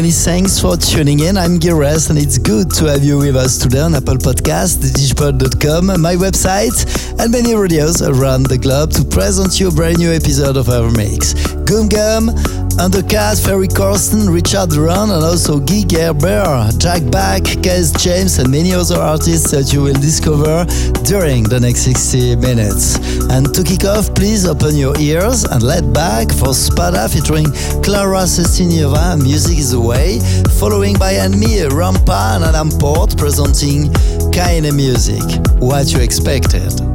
Many thanks for tuning in. I'm Gires and it's good to have you with us today on Apple Podcast, digipod.com, my website, and many radios around the globe to present you a brand new episode of our mix. Goom Gum, Undercatt, Ferry Corsten, Richard Durand, and also Guy Gerber, Jack Back, Kaz James, and many other artists that you will discover during the next 60 minutes. And to kick off, please open your ears and let back for Spada featuring Clara Sestinova, Music is the Way, following by &ME, Rampa, and Adam Port presenting Keinemusik. What you expected.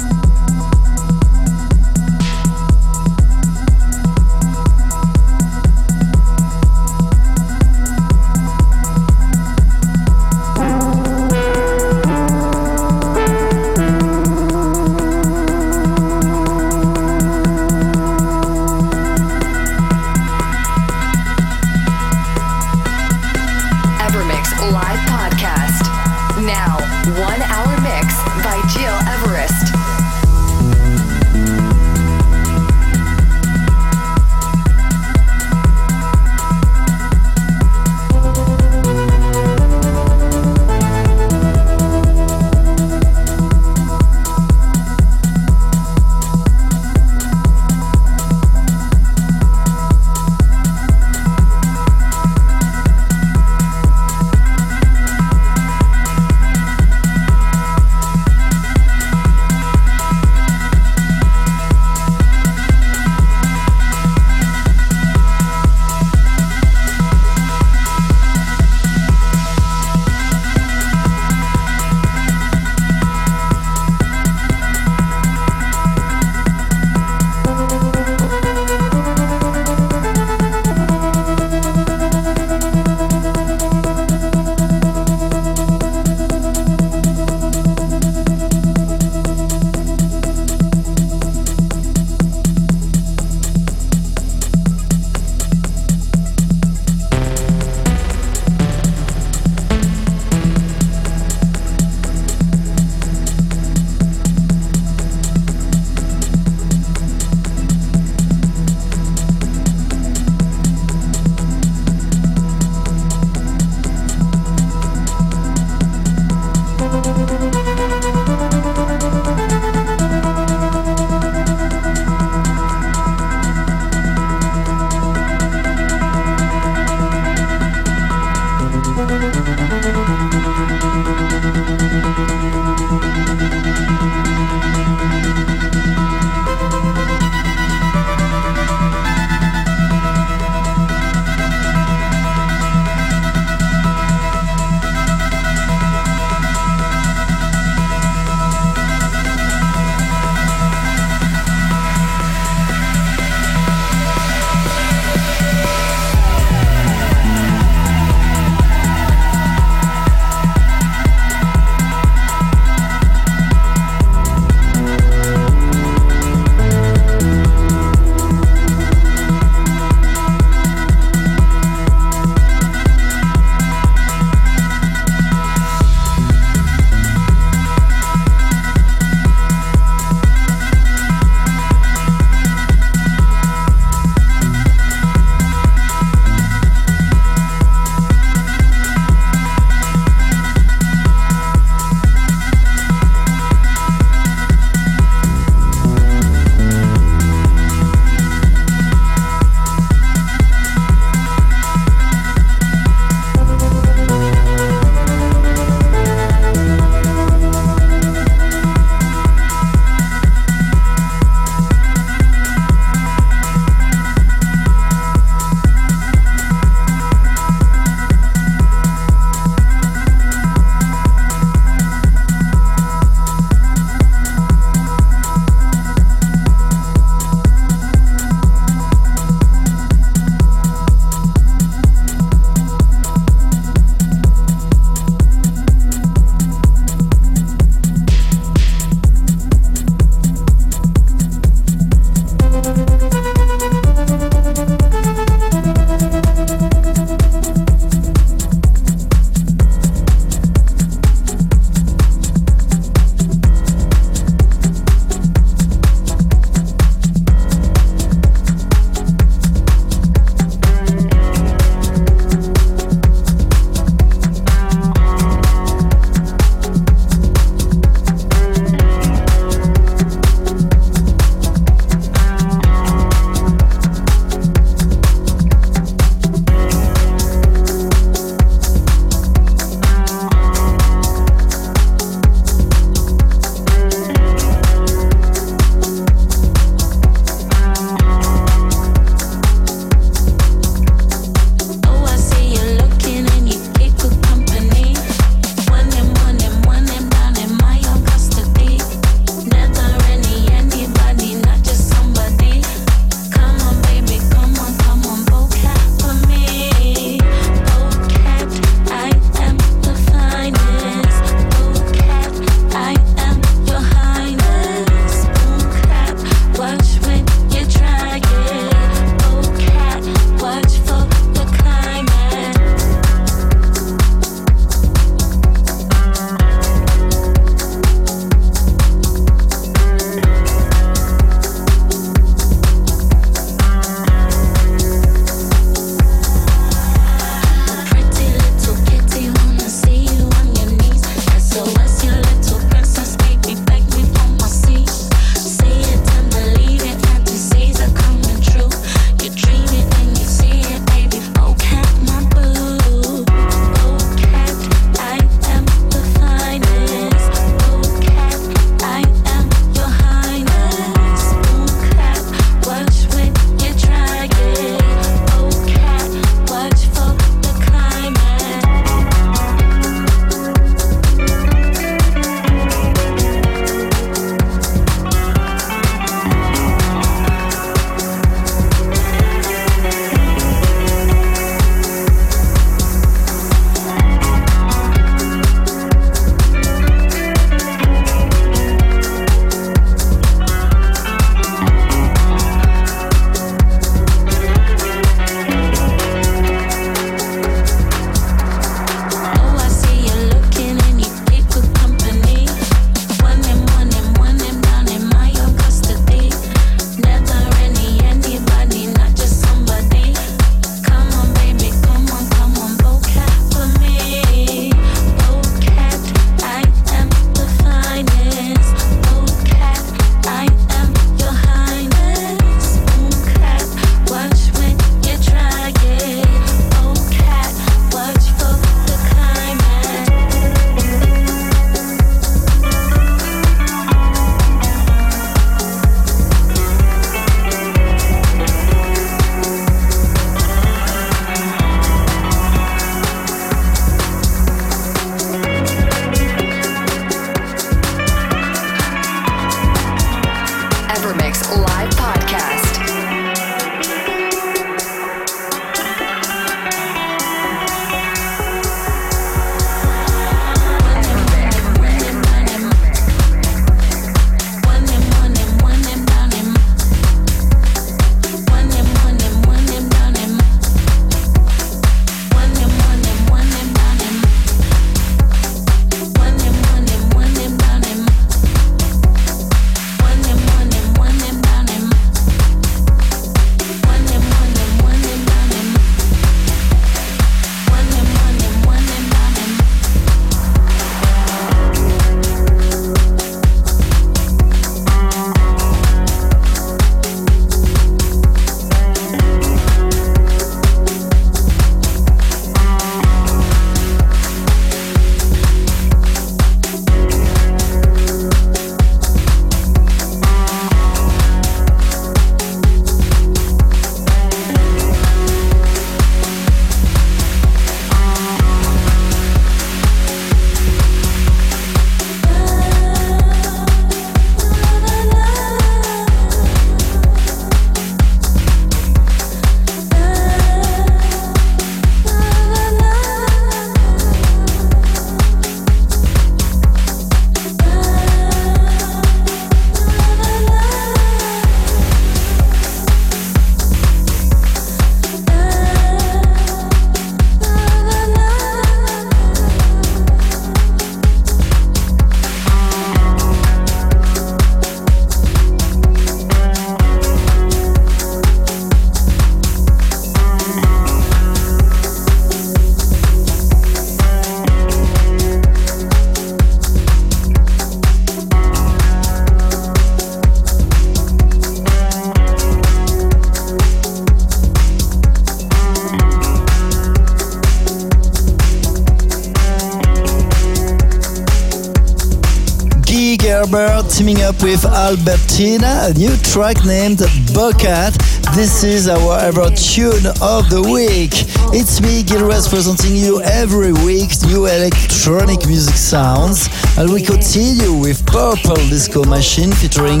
Up with Albertina, a new track named Bucket. This is our ever tune of the week. It's me, Gil Everest, presenting you every week new electronic music sounds. And we continue with Purple Disco Machine featuring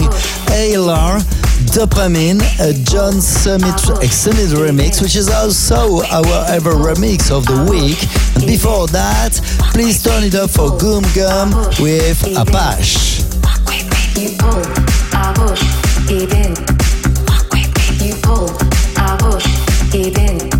Eyelar, Dopamine, a John Summit extended remix, which is also our ever remix of the week. And before that, please turn it up for Goom Gum with Apache. Eben.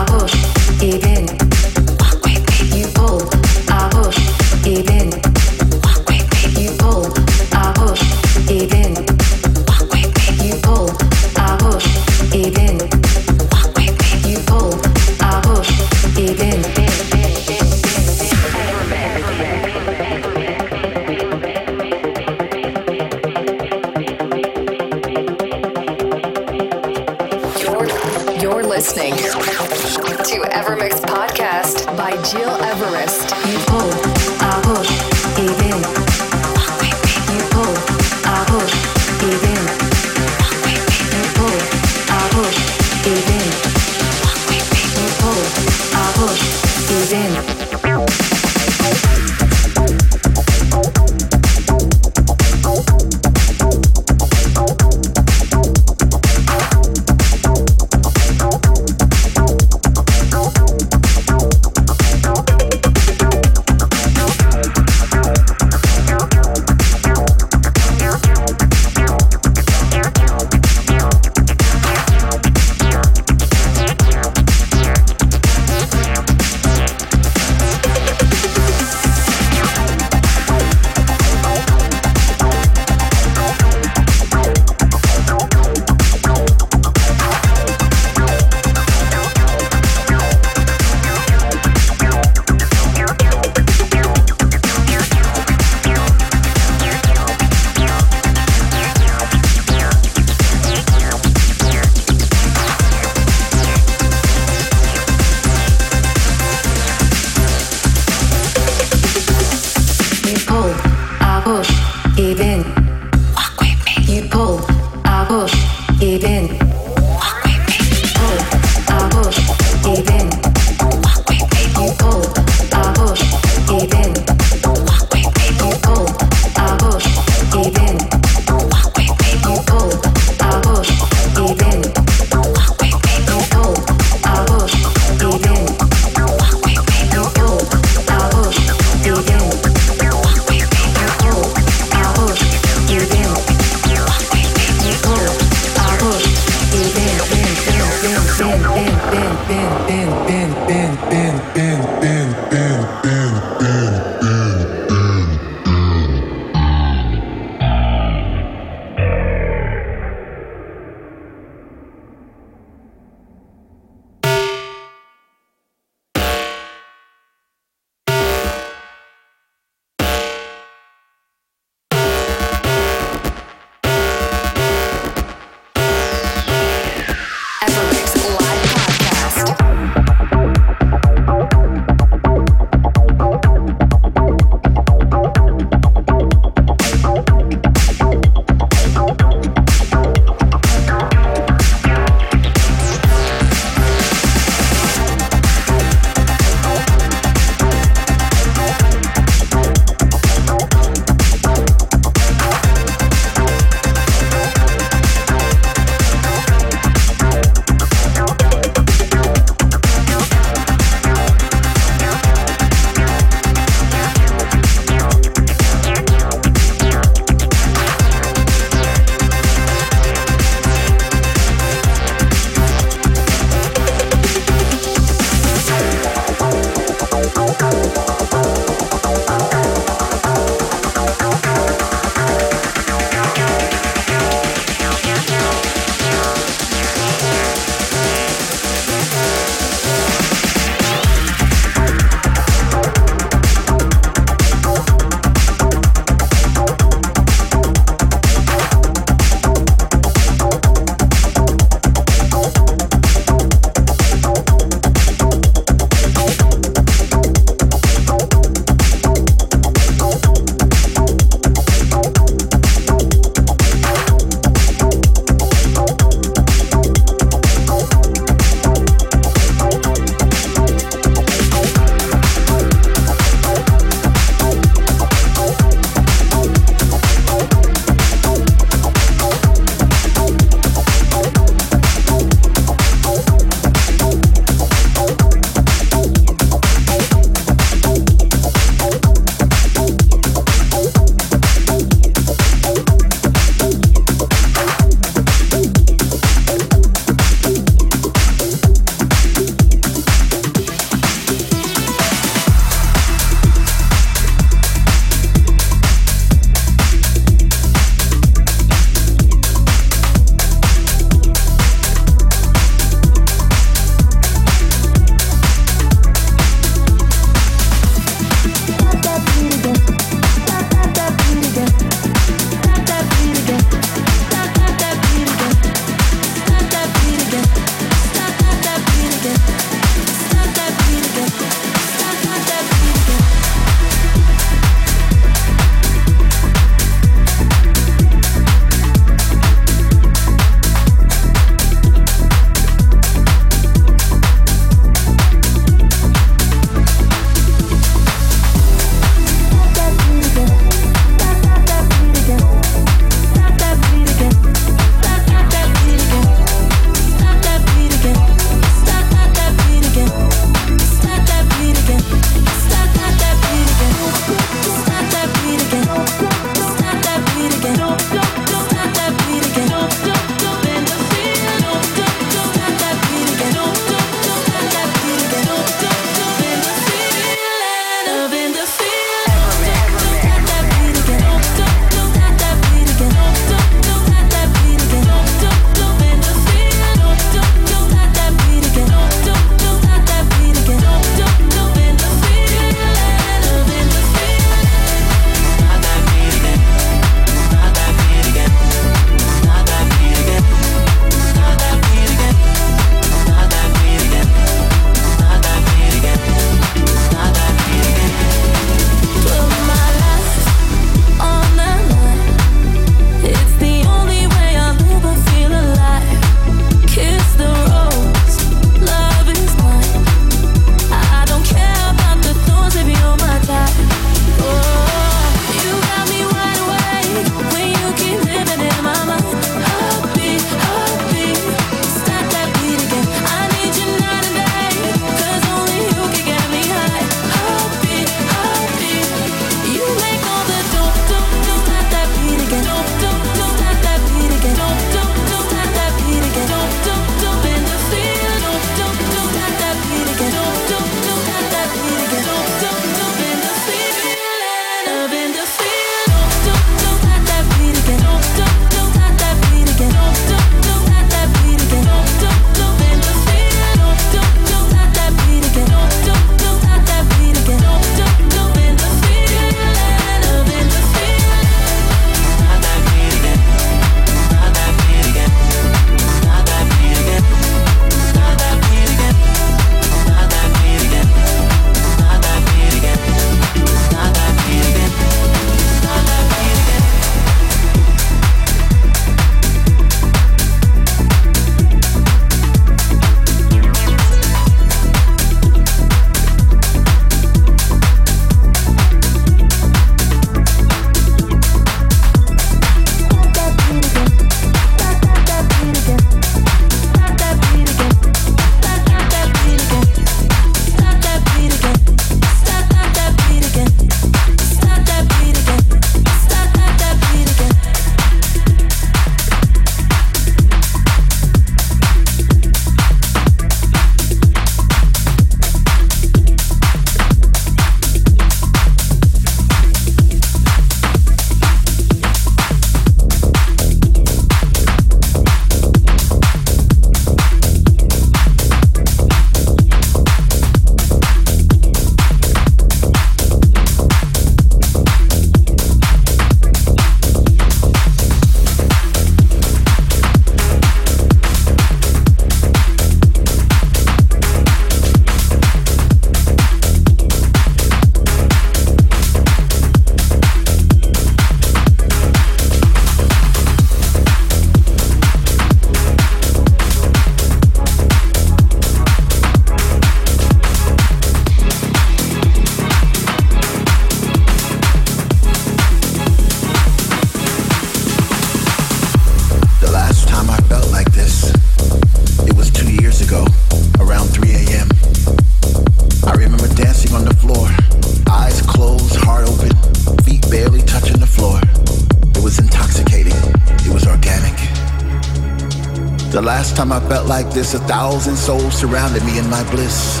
This, a thousand souls surrounded me in my bliss.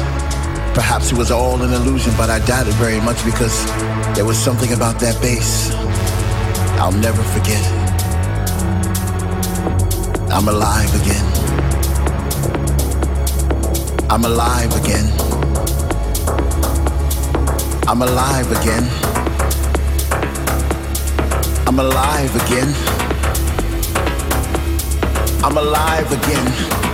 Perhaps it was all an illusion, but I doubt it very much because there was something about that bass I'll never forget. I'm alive again. I'm alive again. I'm alive again. I'm alive again. I'm alive again.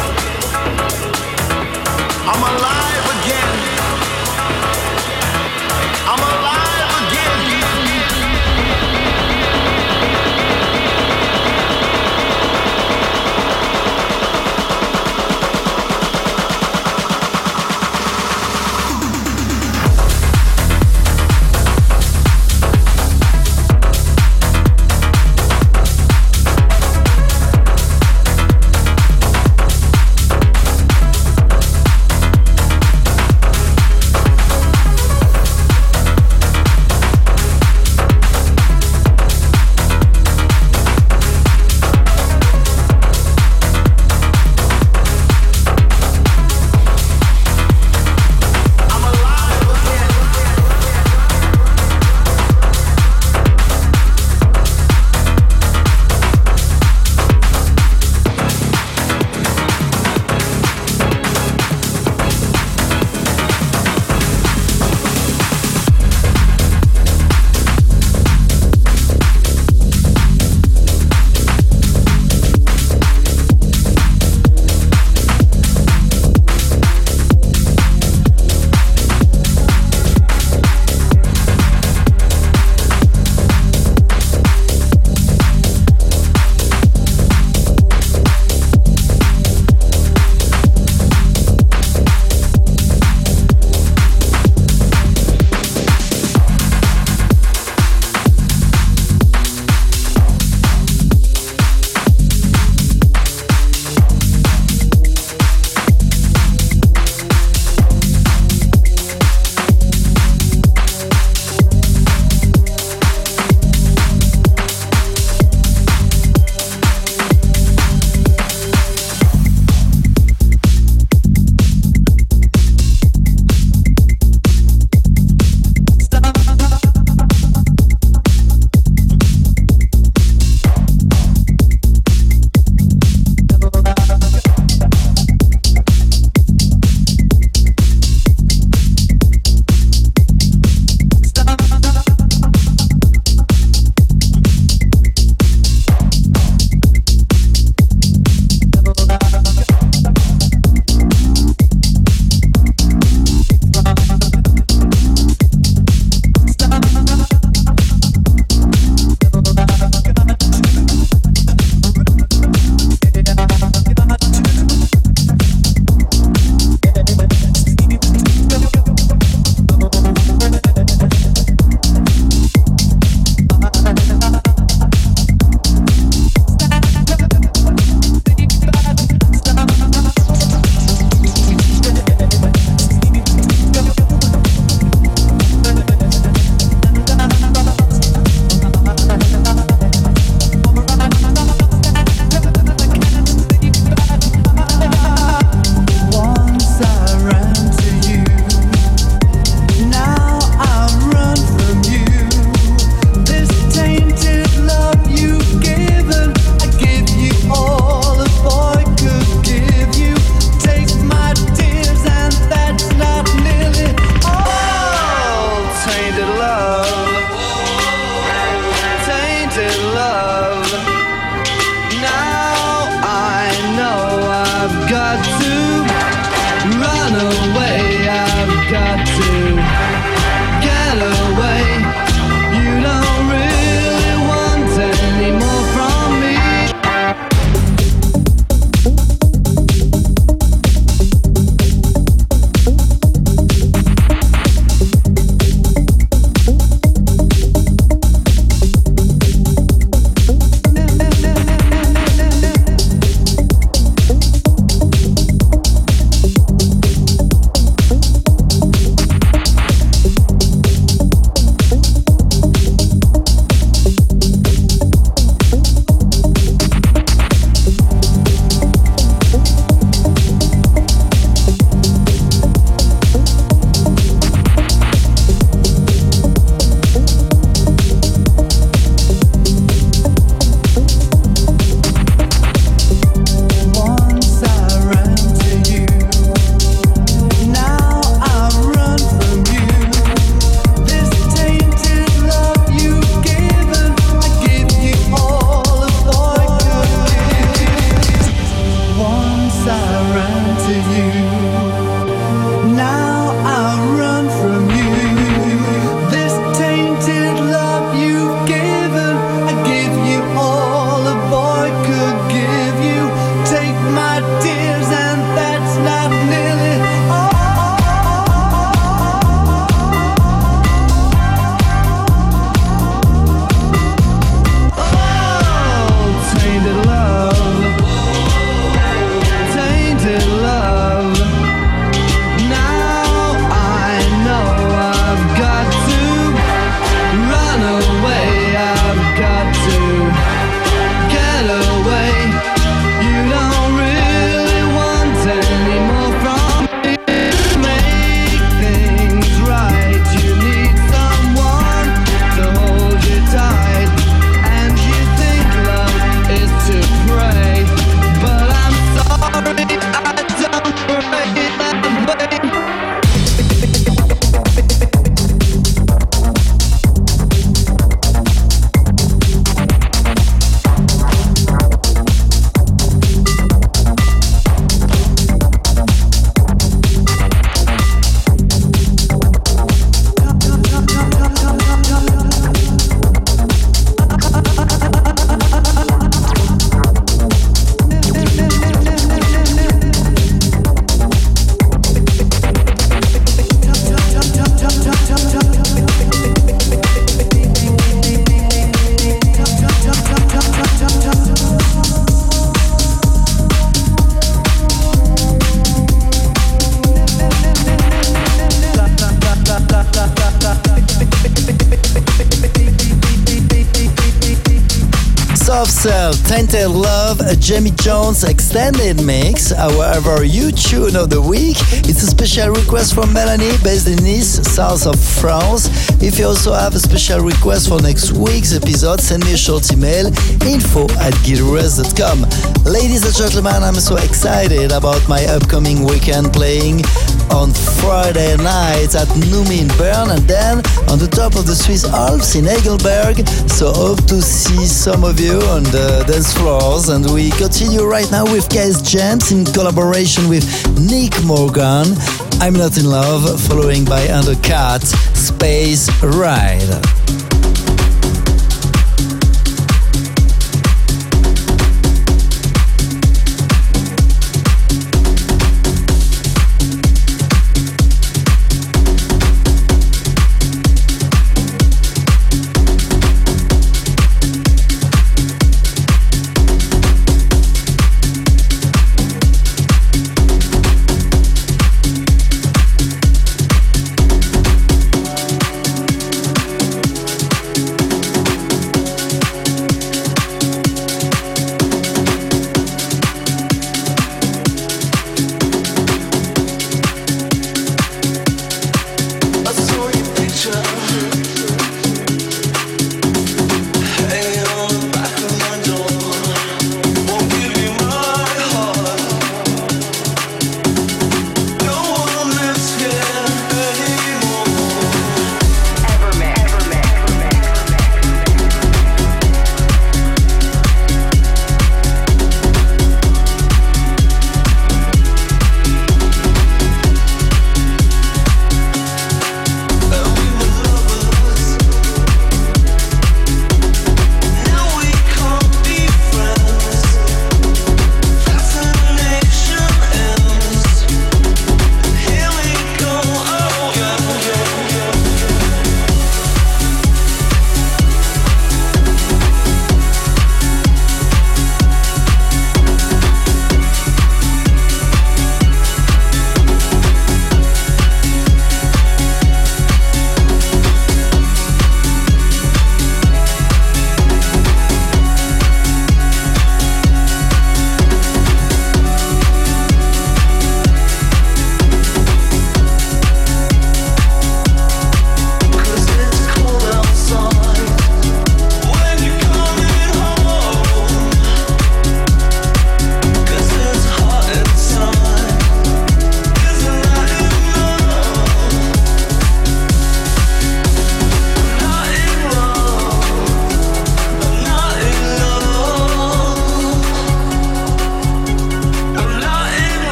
Extended mix. However, you tune of the week. It's a special request from Melanie based in Nice, south of France. If you also have a special request for next week's episode, send me a short email info at gileverest.com. Ladies and gentlemen, I'm so excited about my upcoming weekend playing on Friday night at Numi in Bern and then on the top of the Swiss Alps in Engelberg. So hope to see some of you on the dance floors. And we continue right now with Kaz James in collaboration with Nick Morgan. I'm not in love, following by Undercatt Space Ride.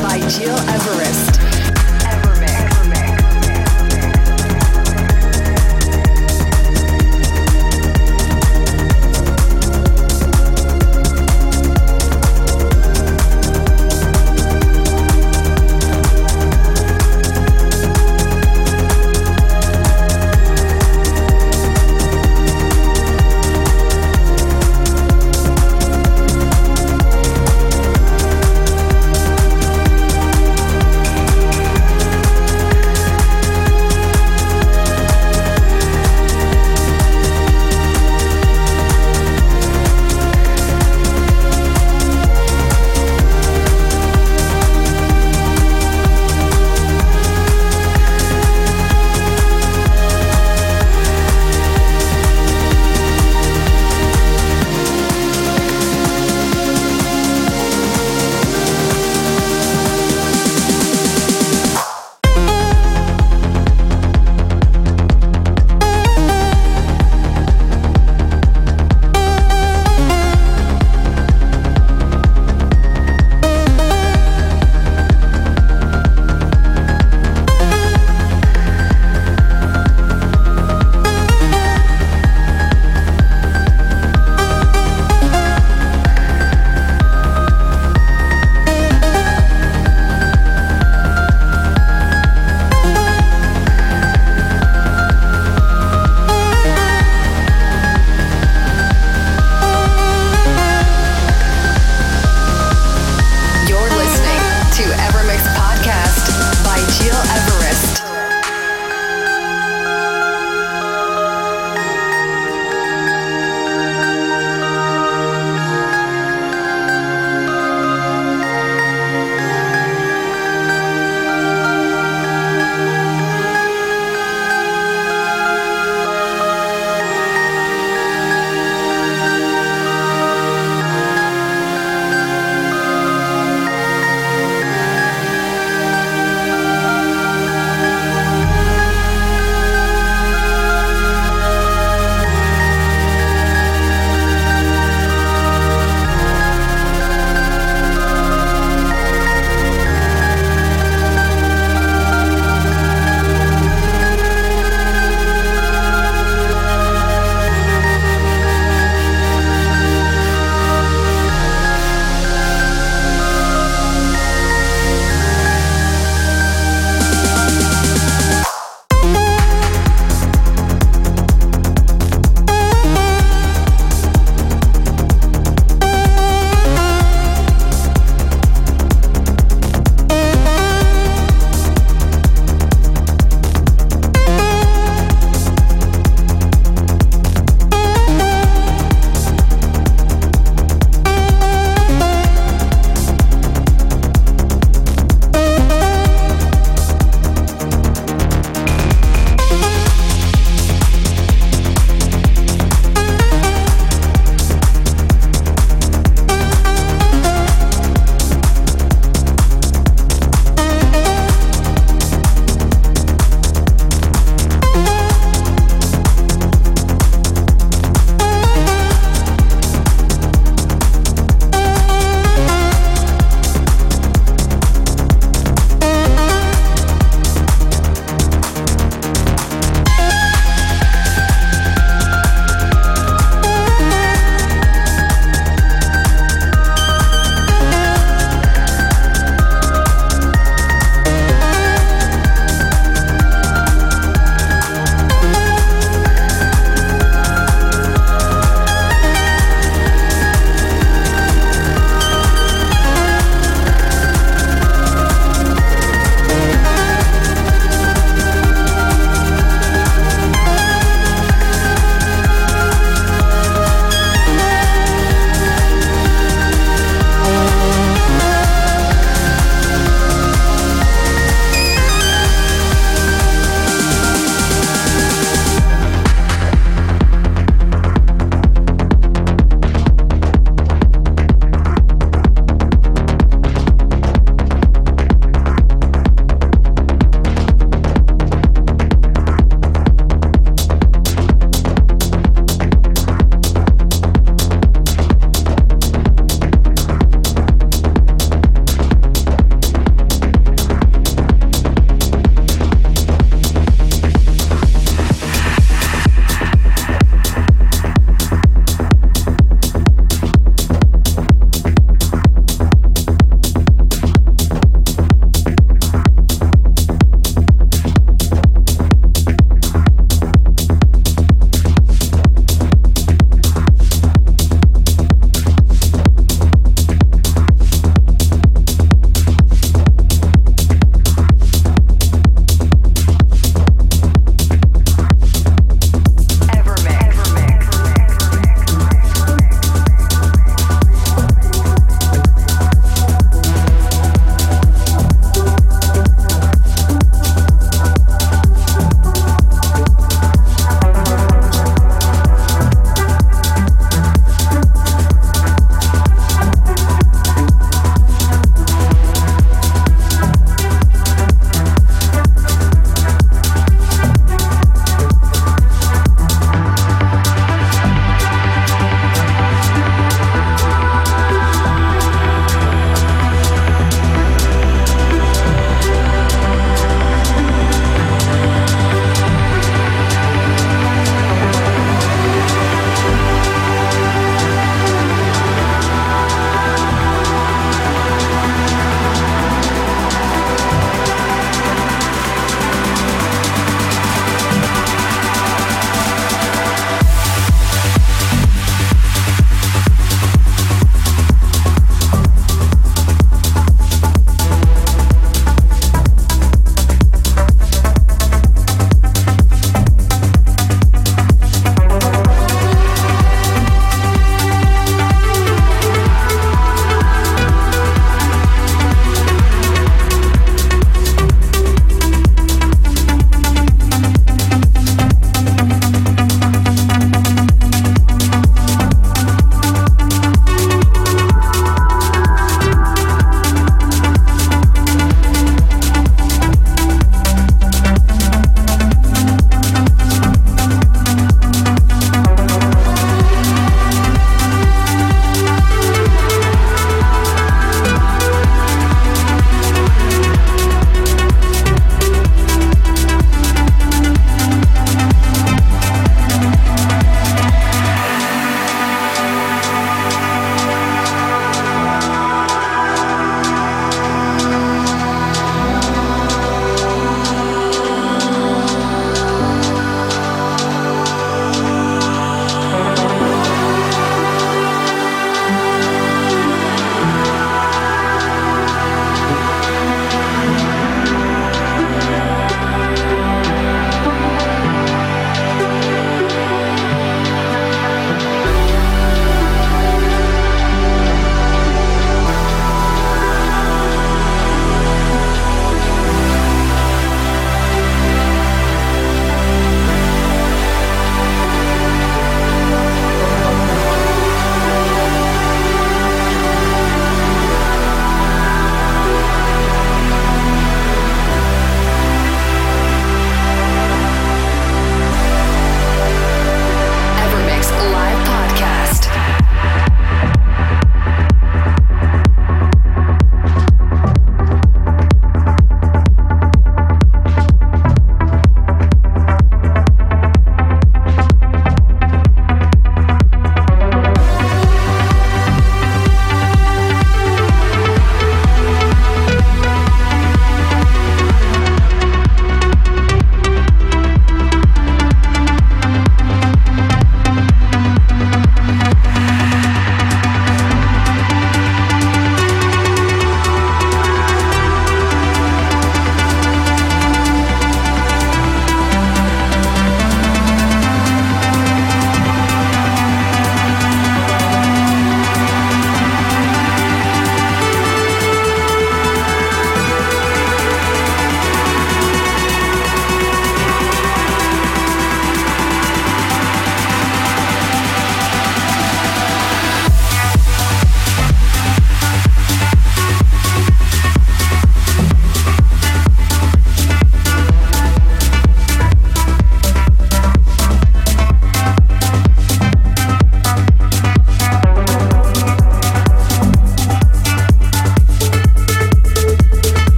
by Gil Everest.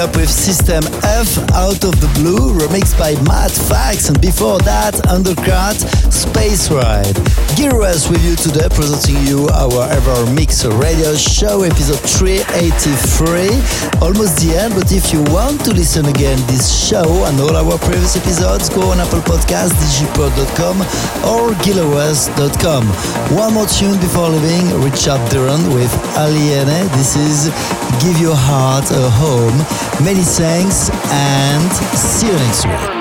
Up with System F Out of the Blue, remixed by Matt Fax, and before that, Undercatt Space Ride. Gil Everest with you today, presenting you our EverMix Radio Show, episode 383. Almost the end, but if you want to listen again this show and all our previous episodes, go on Apple Podcasts, digipod.com or gileverest.com. One more tune before leaving, Richard Durand with Aliene. This is Give Your Heart a Home. Many thanks and see you next week.